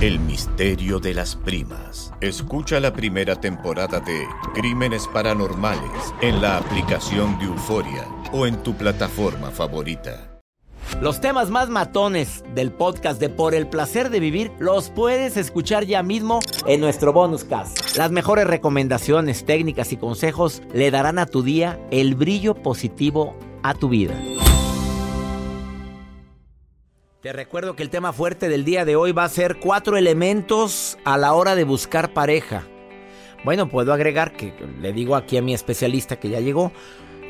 El misterio de las primas. Escucha la primera temporada de Crímenes Paranormales en la aplicación de Euforia o en tu plataforma favorita. Los temas más matones del podcast de Por el placer de vivir los puedes escuchar ya mismo en nuestro bonus cast. Las mejores recomendaciones, técnicas y consejos le darán a tu día el brillo positivo a tu vida. Te recuerdo que el tema fuerte del día de hoy va a ser cuatro elementos a la hora de buscar pareja. Bueno, puedo agregar que le digo aquí a mi especialista que ya llegó,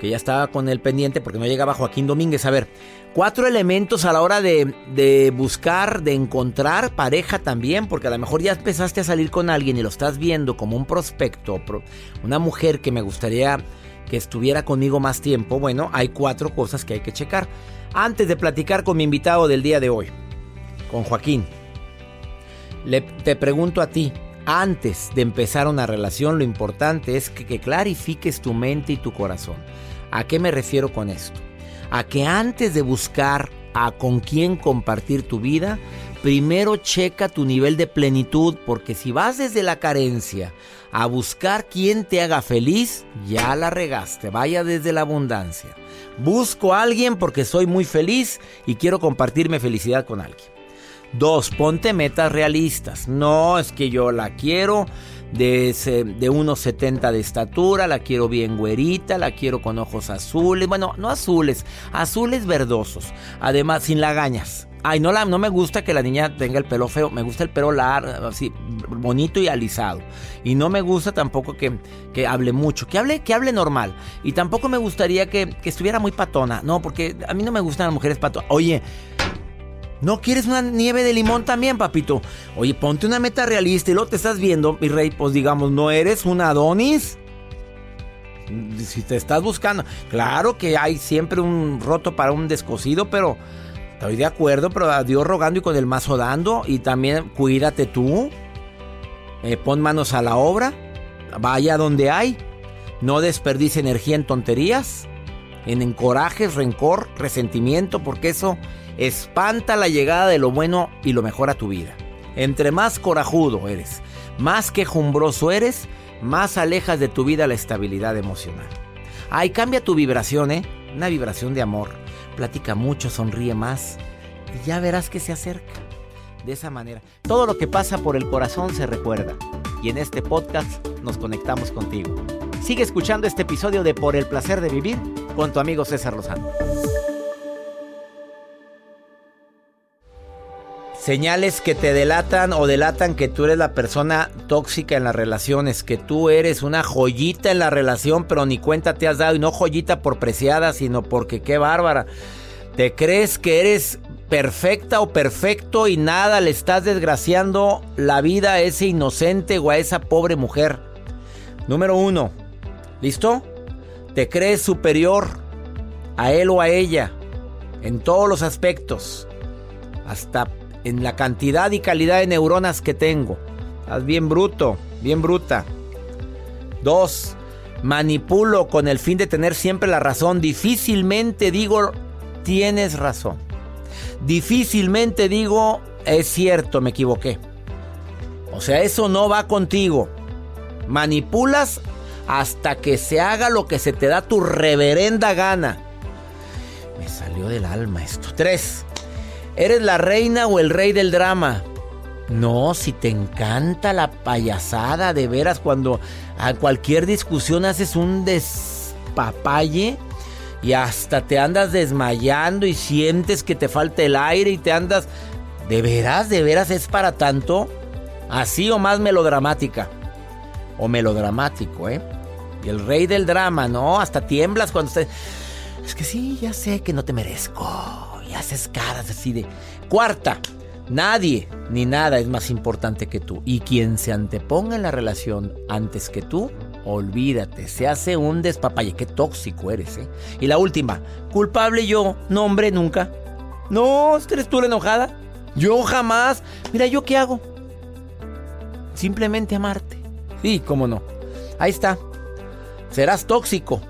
que ya estaba con el pendiente porque no llegaba Joaquín Domínguez. A ver, cuatro elementos a la hora de, de, buscar, de encontrar pareja también, porque a lo mejor ya empezaste a salir con alguien y lo estás viendo como un prospecto, una mujer que me gustaría que estuviera conmigo más tiempo. Bueno, hay cuatro cosas que hay que checar. Antes de platicar con mi invitado del día de hoy, con Joaquín, le, te pregunto a ti, antes de empezar una relación, lo importante es que, que clarifiques tu mente y tu corazón. ¿A qué me refiero con esto? A que antes de buscar a con quién compartir tu vida, primero checa tu nivel de plenitud, porque si vas desde la carencia a buscar quien te haga feliz, ya la regaste, vaya desde la abundancia. Busco a alguien porque soy muy feliz y quiero compartirme felicidad con alguien. Dos, ponte metas realistas. No es que yo la quiero de, de unos 70 de estatura, la quiero bien güerita, la quiero con ojos azules. Bueno, no azules, azules verdosos. Además, sin lagañas. Ay, no, la, no me gusta que la niña tenga el pelo feo, me gusta el pelo largo, así, bonito y alisado. Y no me gusta tampoco que, que hable mucho, que hable, que hable normal. Y tampoco me gustaría que, que estuviera muy patona, no, porque a mí no me gustan las mujeres patonas. Oye, ¿No quieres una nieve de limón también, papito? Oye, ponte una meta realista y luego te estás viendo, mi rey, pues digamos, ¿no eres un Adonis? Si te estás buscando, claro que hay siempre un roto para un descosido, pero estoy de acuerdo, pero a Dios rogando y con el mazo dando. Y también cuídate tú. Eh, pon manos a la obra. Vaya donde hay. No desperdice energía en tonterías, en encorajes, rencor, resentimiento, porque eso espanta la llegada de lo bueno y lo mejor a tu vida. Entre más corajudo eres, más quejumbroso eres, más alejas de tu vida la estabilidad emocional. Ay, cambia tu vibración, ¿eh? Una vibración de amor. Platica mucho, sonríe más y ya verás que se acerca. De esa manera, todo lo que pasa por el corazón se recuerda. Y en este podcast nos conectamos contigo. Sigue escuchando este episodio de Por el placer de vivir con tu amigo César Lozano. Señales que te delatan o delatan que tú eres la persona tóxica en las relaciones, que tú eres una joyita en la relación, pero ni cuenta te has dado, y no joyita por preciada, sino porque qué bárbara. Te crees que eres perfecta o perfecto y nada le estás desgraciando la vida a ese inocente o a esa pobre mujer. Número uno, ¿listo? Te crees superior a él o a ella en todos los aspectos. Hasta en la cantidad y calidad de neuronas que tengo. Estás bien bruto, bien bruta. Dos, manipulo con el fin de tener siempre la razón. Difícilmente digo tienes razón. Difícilmente digo, es cierto, me equivoqué. O sea, eso no va contigo. Manipulas hasta que se haga lo que se te da tu reverenda gana. Me salió del alma esto. Tres. ¿Eres la reina o el rey del drama? No, si te encanta la payasada, de veras, cuando a cualquier discusión haces un despapalle y hasta te andas desmayando y sientes que te falta el aire y te andas... ¿De veras? ¿De veras es para tanto? Así o más melodramática. O melodramático, ¿eh? Y el rey del drama, ¿no? Hasta tiemblas cuando estés... Es que sí, ya sé que no te merezco. Y haces caras así de... Cuarta. Nadie ni nada es más importante que tú. Y quien se anteponga en la relación antes que tú, olvídate, se hace un despapalle. Qué tóxico eres, ¿eh? Y la última, culpable yo, no hombre, nunca. No, ¿eres tú la enojada? Yo jamás. Mira, ¿yo qué hago? Simplemente amarte. Sí, cómo no. Ahí está. Serás tóxico.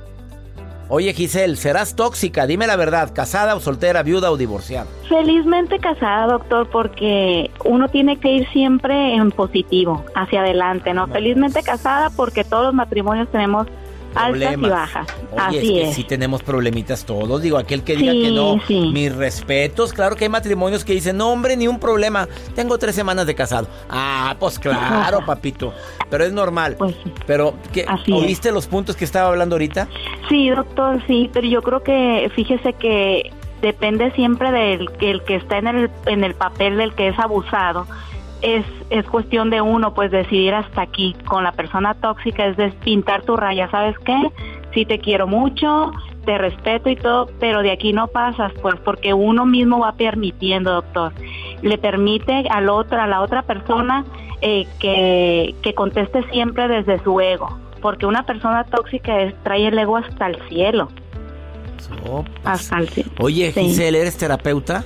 Oye Giselle, serás tóxica, dime la verdad, casada o soltera, viuda o divorciada. Felizmente casada, doctor, porque uno tiene que ir siempre en positivo, hacia adelante, ¿no? Felizmente casada porque todos los matrimonios tenemos altas y bajas. Oye, Así es que es. sí tenemos problemitas todos. Digo, aquel que diga Sí, que no, sí. mis respetos. Claro que hay matrimonios que dicen, no, hombre, ni un problema. Tengo tres semanas de casado. Ah, pues claro, papito. Pero es normal. Pues. Pero, ¿qué, Así es. ¿oíste los puntos que estaba hablando ahorita? Sí, doctor, sí, pero yo creo que fíjese que depende siempre del que el que está en el en el papel del que es abusado. Es es cuestión de uno pues decidir hasta aquí con la persona tóxica es de pintar tu raya, ¿sabes qué? Sí te quiero mucho, te respeto y todo, pero de aquí no pasas pues porque uno mismo va permitiendo, doctor. Le permite al otro a la otra persona eh, que que conteste siempre desde su ego porque una persona tóxica es- trae el ego hasta el cielo, hasta el cielo. Oye, Sí. Giselle, ¿eres terapeuta?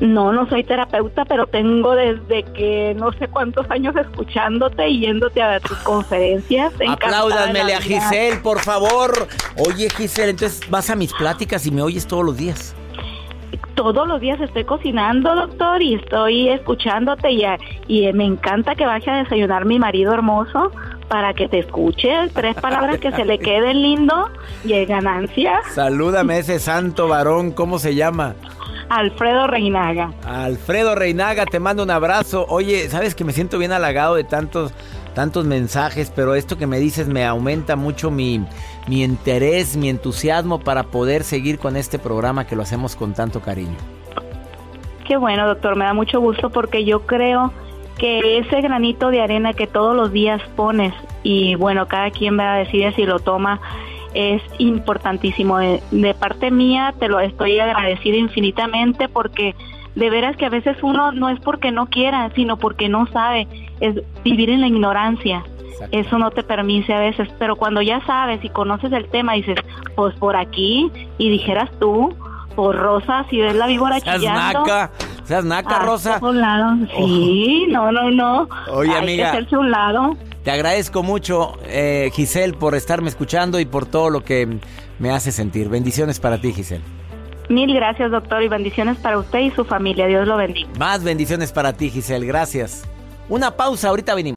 No, no soy terapeuta, pero tengo desde que no sé cuántos años escuchándote y yéndote a tus conferencias. Apláudanmele a. Giselle, por favor. Oye, Giselle, entonces vas a mis pláticas y me oyes todos los días. Todos los días estoy cocinando, doctor, y estoy escuchándote y, a- y me encanta que vaya a desayunar mi marido hermoso para que te escuche tres palabras que se le queden lindo y es ganancia. Salúdame a ese santo varón, ¿cómo se llama? Alfredo Reinaga. Alfredo Reinaga, te mando un abrazo. Oye, sabes que me siento bien halagado de tantos, tantos mensajes, pero esto que me dices me aumenta mucho mi, mi interés, mi entusiasmo para poder seguir con este programa que lo hacemos con tanto cariño. Qué bueno, doctor, me da mucho gusto porque yo creo que ese granito de arena que todos los días pones y bueno, cada quien va a decidir si lo toma es importantísimo. De, de parte mía te lo estoy agradecida infinitamente porque de veras que a veces uno no es porque no quiera, sino porque no sabe, es vivir en la ignorancia. Exacto. Eso no te permite a veces, pero cuando ya sabes y conoces el tema, dices, pues por aquí, y dijeras tú, por Rosa, si ves la víbora Seas chillando. naca, seas naca, Ah, Rosa. un lado. Sí, no, no, no. Oye, Hay amiga. que hacerse un lado. Te agradezco mucho, eh, Giselle, por estarme escuchando y por todo lo que me hace sentir. Bendiciones para ti, Giselle. Mil gracias, doctor, y bendiciones para usted y su familia. Dios lo bendiga. Más bendiciones para ti, Giselle. Gracias. Una pausa, ahorita venimos.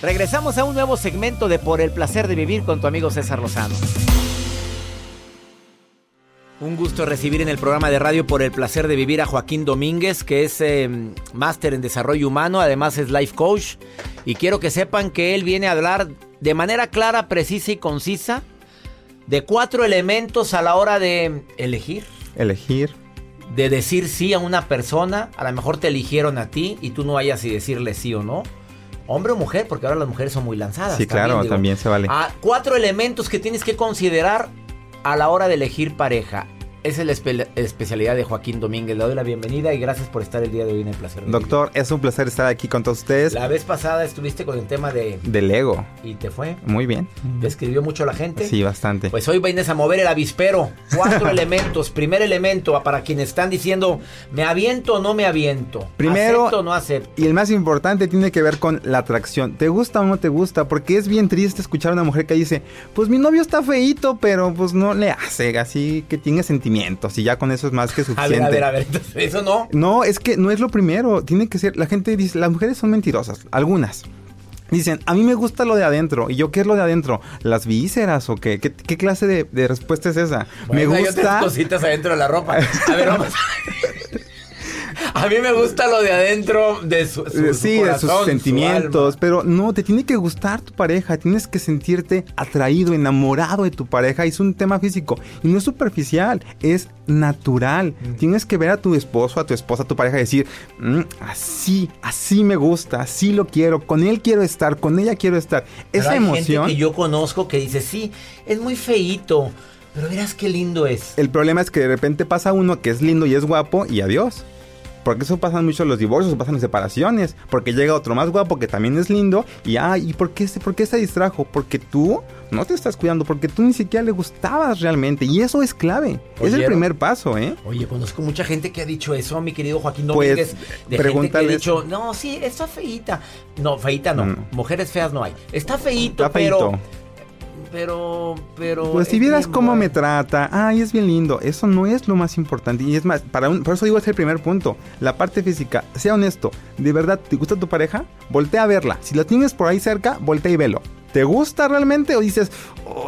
Regresamos a un nuevo segmento de Por el placer de vivir con tu amigo César Lozano. Un gusto recibir en el programa de radio por el placer de vivir a Joaquín Domínguez, que es em, máster en desarrollo humano, además es life coach. Y quiero que sepan que él viene a hablar de manera clara, precisa y concisa de cuatro elementos a la hora de elegir. Elegir. De decir sí a una persona. A lo mejor te eligieron a ti y tú no vayas y decirle sí o no. Hombre o mujer, porque ahora las mujeres son muy lanzadas. Sí, claro, también se vale. A cuatro elementos que tienes que considerar a la hora de elegir pareja. Esa es la especialidad de Joaquín Domínguez. Le doy la bienvenida y gracias por estar el día de hoy en el placer. Doctor, es un placer estar aquí con todos ustedes. La vez pasada estuviste con el tema de... Del ego. ¿Y te fue? Muy bien. ¿Te escribió mucho la gente? Sí, bastante. Pues hoy vienes a mover el avispero. Cuatro elementos. Primer elemento, para quienes están diciendo, ¿me aviento o no me aviento? Primero... ¿Acepto o no acepto? Y el más importante tiene que ver con la atracción. ¿Te gusta o no te gusta? Porque es bien triste escuchar a una mujer que dice, pues mi novio está feito, pero pues no le hace. Así que tiene sentimientos y ya con eso es más que suficiente. A ver, a ver, a ver, eso no. No, es que no es lo primero, tiene que ser, la gente dice, las mujeres son mentirosas, algunas. Dicen, a mí me gusta lo de adentro. ¿Y yo qué es lo de adentro? ¿Las vísceras o qué? ¿Qué, clase de, respuesta es esa? me gusta... cositas adentro de la ropa. A ver, vamos. A mí me gusta lo de adentro de su, sí, de sus sentimientos, pero no, te tiene que gustar tu pareja, tienes que sentirte atraído, enamorado de tu pareja, es un tema físico y no es superficial, es natural. Mm. Tienes que ver a tu esposo, a tu esposa, a tu pareja y decir, mm, así, así me gusta, así lo quiero, con él quiero estar, con ella quiero estar. Esa hay emoción. Gente que yo conozco que dice, sí, es muy feíto. Pero verás qué lindo es. El problema es que de repente pasa uno que es lindo y es guapo y adiós. Porque eso pasa mucho en los divorcios, pasan las separaciones. Porque llega otro más guapo que también es lindo. Y ay, ¿y por qué, por qué se distrajo? Porque tú no te estás cuidando, porque tú ni siquiera le gustabas realmente. Y eso es clave. es el primer paso, ¿eh? Oye, conozco mucha gente que ha dicho eso, mi querido Joaquín pues, Domínguez. Pues, de gente que ha dicho, no, sí, está feíta. No, feíta no. Mujeres feas no hay. Está feíto, está feito. pero pero, pero. Pues si vieras cómo me trata, ay, es bien lindo. Eso no es lo más importante. Y es más, para un, por eso digo es el primer punto. La parte física. Sea honesto. ¿De verdad te gusta tu pareja? Voltea a verla. Si la tienes por ahí cerca, voltea y velo. ¿Te gusta realmente? O dices,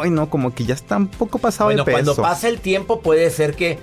ay, no, como que ya está un poco pasado de peso. Cuando pasa el tiempo, puede ser que,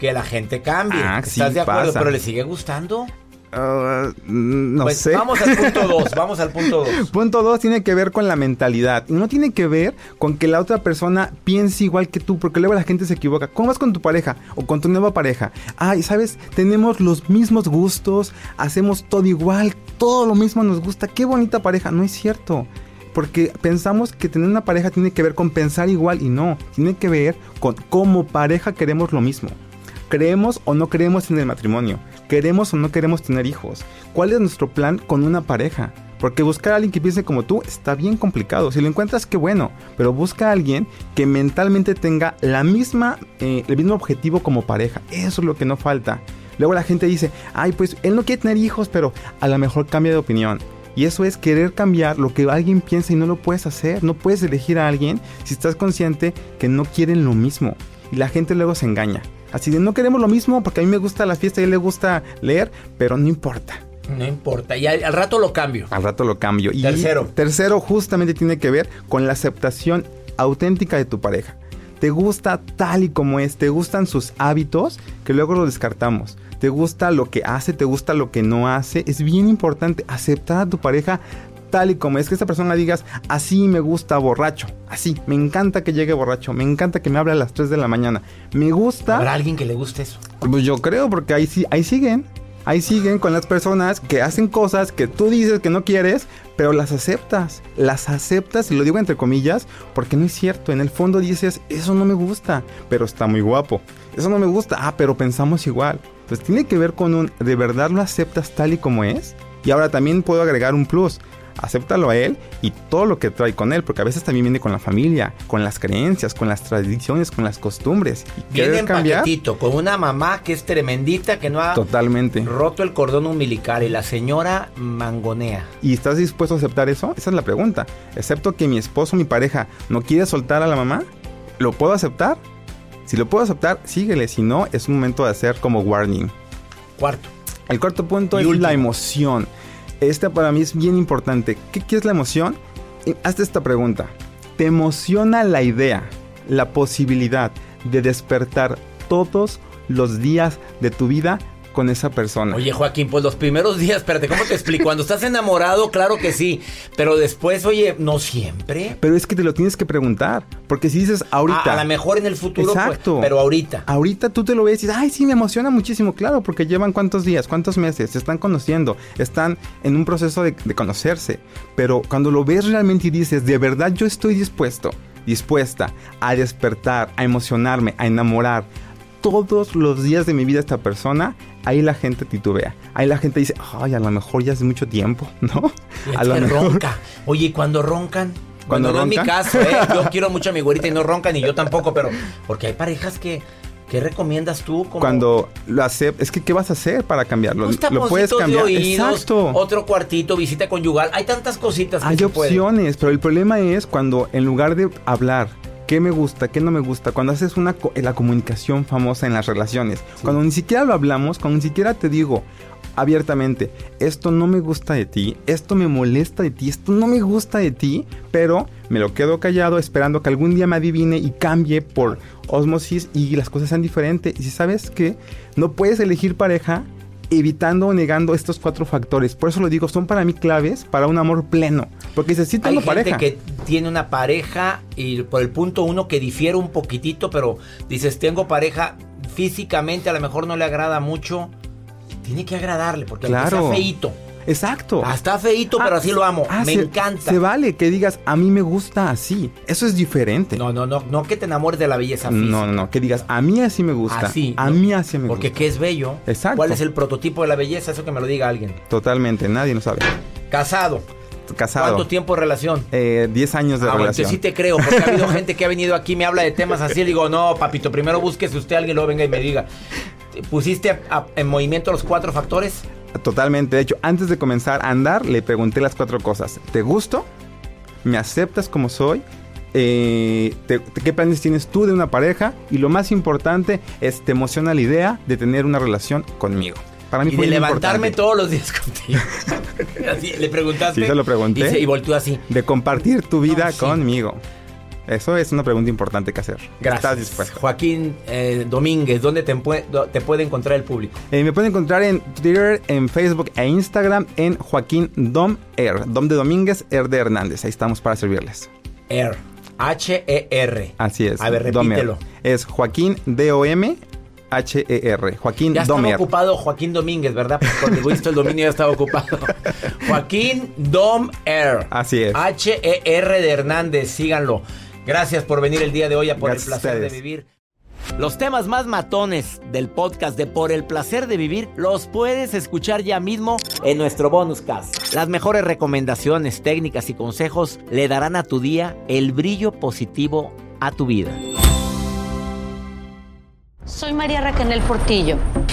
que la gente cambie. Ah, ¿Estás de acuerdo? Pero le sigue gustando. Ah, no pues sé. Vamos al punto 2, vamos al punto 2. punto 2 tiene que ver con la mentalidad. No tiene que ver con que la otra persona piense igual que tú, porque luego la gente se equivoca. ¿Cómo vas con tu pareja o con tu nueva pareja? Ay, ¿sabes? Tenemos los mismos gustos, hacemos todo igual, todo lo mismo nos gusta. Qué bonita pareja. No es cierto. Porque pensamos que tener una pareja tiene que ver con pensar igual y no. Tiene que ver con cómo pareja queremos lo mismo. ¿Creemos o no creemos en el matrimonio? ¿Queremos o no queremos tener hijos? ¿Cuál es nuestro plan con una pareja? Porque buscar a alguien que piense como tú está bien complicado. Si lo encuentras, qué bueno. Pero busca a alguien que mentalmente tenga la misma, eh, el mismo objetivo como pareja. Eso es lo que no falta. Luego la gente dice, ay, pues él no quiere tener hijos, pero a lo mejor cambia de opinión. Y eso es querer cambiar lo que alguien piensa y no lo puedes hacer. No puedes elegir a alguien si estás consciente que no quieren lo mismo. Y la gente luego se engaña. Así de no queremos lo mismo porque a mí me gusta la fiesta y a él le gusta leer, pero no importa. No importa, y al, rato lo cambio. Al rato lo cambio. Y tercero. Tercero justamente tiene que ver con la aceptación auténtica de tu pareja. Te gusta tal y como es, te gustan sus hábitos que luego lo descartamos. Te gusta lo que hace, te gusta lo que no hace. Es bien importante aceptar a tu pareja tal y como es que esta persona digas, así me gusta borracho, así, me encanta que llegue borracho, me encanta que me hable a las 3 de la mañana, me gusta... ¿Habrá alguien que le guste eso? Pues yo creo, porque ahí, sí, ahí siguen, ahí siguen con las personas que hacen cosas que tú dices que no quieres, pero las aceptas, las aceptas, y lo digo entre comillas, porque no es cierto, en el fondo dices, eso no me gusta, pero está muy guapo, eso no me gusta, ah, pero pensamos igual. Pues tiene que ver con un, ¿de verdad lo aceptas tal y como es? Y ahora también puedo agregar un plus acéptalo a él y todo lo que trae con él, porque a veces también viene con la familia, con las creencias, con las tradiciones, con las costumbres. Y viene en cambiar, paquetito, con una mamá que es tremendita, que no ha totalmente. roto el cordón umbilical y la señora mangonea. ¿Y estás dispuesto a aceptar eso? Esa es la pregunta. Excepto que mi esposo, mi pareja, no quiere soltar a la mamá, ¿lo puedo aceptar? Si lo puedo aceptar, síguele. Si no, es un momento de hacer como warning. Cuarto. El cuarto punto es la emoción. Esta para mí es bien importante. ¿Qué, es la emoción? hazte esta pregunta. ¿Te emociona la idea, la posibilidad de despertar todos los días de tu vida con esa persona. Oye, Joaquín, pues los primeros días, espérate, ¿cómo te explico? Cuando estás enamorado, claro que sí, pero después, oye, no siempre. Pero es que te lo tienes que preguntar, porque si dices ahorita... A, lo mejor en el futuro, pues, Exacto. pero ahorita. Ahorita tú te lo ves y dices, ay, sí, me emociona muchísimo, claro, porque llevan cuántos días, cuántos meses, se están conociendo, están en un proceso de, de conocerse. Pero cuando lo ves realmente y dices, de verdad yo estoy dispuesto, dispuesta a despertar, a emocionarme, a enamorar todos los días de mi vida esta persona, ahí la gente titubea. Ahí la gente dice, ay, a lo mejor ya hace mucho tiempo, ¿no? Y A lo que mejor. ronca. Oye, ¿y cuando roncan? ¿Cuando Bueno, no es mi roncan? caso, ¿eh? Yo quiero mucho a mi güerita y no roncan, y yo tampoco, pero... Porque hay parejas que... ¿Qué recomiendas tú? Como Cuando lo aceptas, es que ¿qué vas a hacer para cambiarlo? unos Lo puedes de cambiar. oídos, Exacto. otro cuartito, visita conyugal. Hay tantas cositas que Hay pueden. opciones, pero el problema es cuando en lugar de hablar qué me gusta, qué no me gusta, cuando haces una co- la comunicación famosa en las relaciones, cuando ni siquiera lo hablamos, cuando ni siquiera te digo abiertamente, esto no me gusta de ti, esto me molesta de ti, esto no me gusta de ti, pero me lo quedo callado esperando que algún día me adivine y cambie por osmosis y las cosas sean diferentes. Y si sabes que no puedes elegir pareja evitando o negando estos cuatro factores. Por eso lo digo, son para mí claves para un amor pleno. Porque dices, sí Hay tengo gente pareja. que tiene una pareja y por el punto uno que difiere un poquitito, pero dices, tengo pareja, físicamente a lo mejor no le agrada mucho. Tiene que agradarle, porque aunque Claro. sea feíto. Exacto. Ah, está feíto, pero así lo amo. Ah, Me se- encanta. Se vale que digas, a mí me gusta así. Eso es diferente. No, no, no, no que te enamores de la belleza física. no, no, no, Que digas, a mí así me gusta. Así. A ¿no? mí así me Porque gusta. qué es bello. Exacto. ¿Cuál es el prototipo de la belleza? Eso que me lo diga alguien. Totalmente, nadie lo sabe. Casado. Casado. ¿Cuánto tiempo de relación? Eh, 10 años de Ah, bueno, relación. entonces sí te creo, porque ha habido gente que ha venido aquí, me habla de temas así, le digo, no, papito, primero búsquese usted, alguien luego venga y me diga. ¿Pusiste a- en movimiento los cuatro factores? Totalmente. De hecho, antes de comenzar a andar, le pregunté las cuatro cosas. ¿Te gusto? ¿Me aceptas como soy? Eh, te- te- ¿Qué planes tienes tú de una pareja? Y lo más importante es, ¿te emociona la idea de tener una relación conmigo? Para mí Y fue de levantarme importante. todos los días contigo. Así, le preguntaste. Sí, se lo pregunté. Y así. De compartir tu vida No, sí. conmigo. Eso es una pregunta importante que hacer. Gracias. ¿Estás dispuesto? Joaquín eh, Domínguez, ¿dónde te, puede encontrar el público? Eh, me pueden encontrar en Twitter, en Facebook e Instagram en Joaquín Dom R. Dom de Domínguez, R de Hernández. Ahí estamos para servirles. Air. H-E-R. Así es. A ver, Domer. repítelo. Es Joaquín D-O-M H-E-R. Joaquín Ya estaba Domer. ocupado Joaquín Domínguez, ¿verdad? Porque cuando visto el dominio ya estaba ocupado. Joaquín Dom Air. Así es. H-E-R de Hernández, síganlo. Gracias por venir el día de hoy a Por Gracias el Placer de. Vivir. Los temas más matones del podcast de Por el Placer de Vivir los puedes escuchar ya mismo en nuestro bonus cast. Las mejores recomendaciones, técnicas y consejos le darán a tu día el brillo positivo a tu vida. Soy María Raquel Portillo.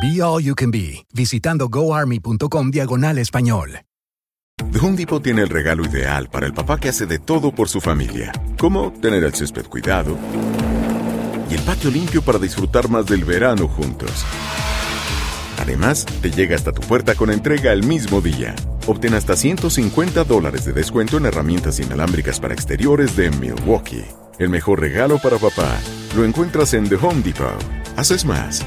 Be All You Can Be, visitando goarmy.com diagonal español. The Home Depot tiene el regalo ideal para el papá que hace de todo por su familia, como tener el césped cuidado y el patio limpio para disfrutar más del verano juntos. Además, te llega hasta tu puerta con entrega el mismo día. Obtén hasta 150 dólares de descuento en herramientas inalámbricas para exteriores de Milwaukee. El mejor regalo para papá lo encuentras en The Home Depot. Haces más,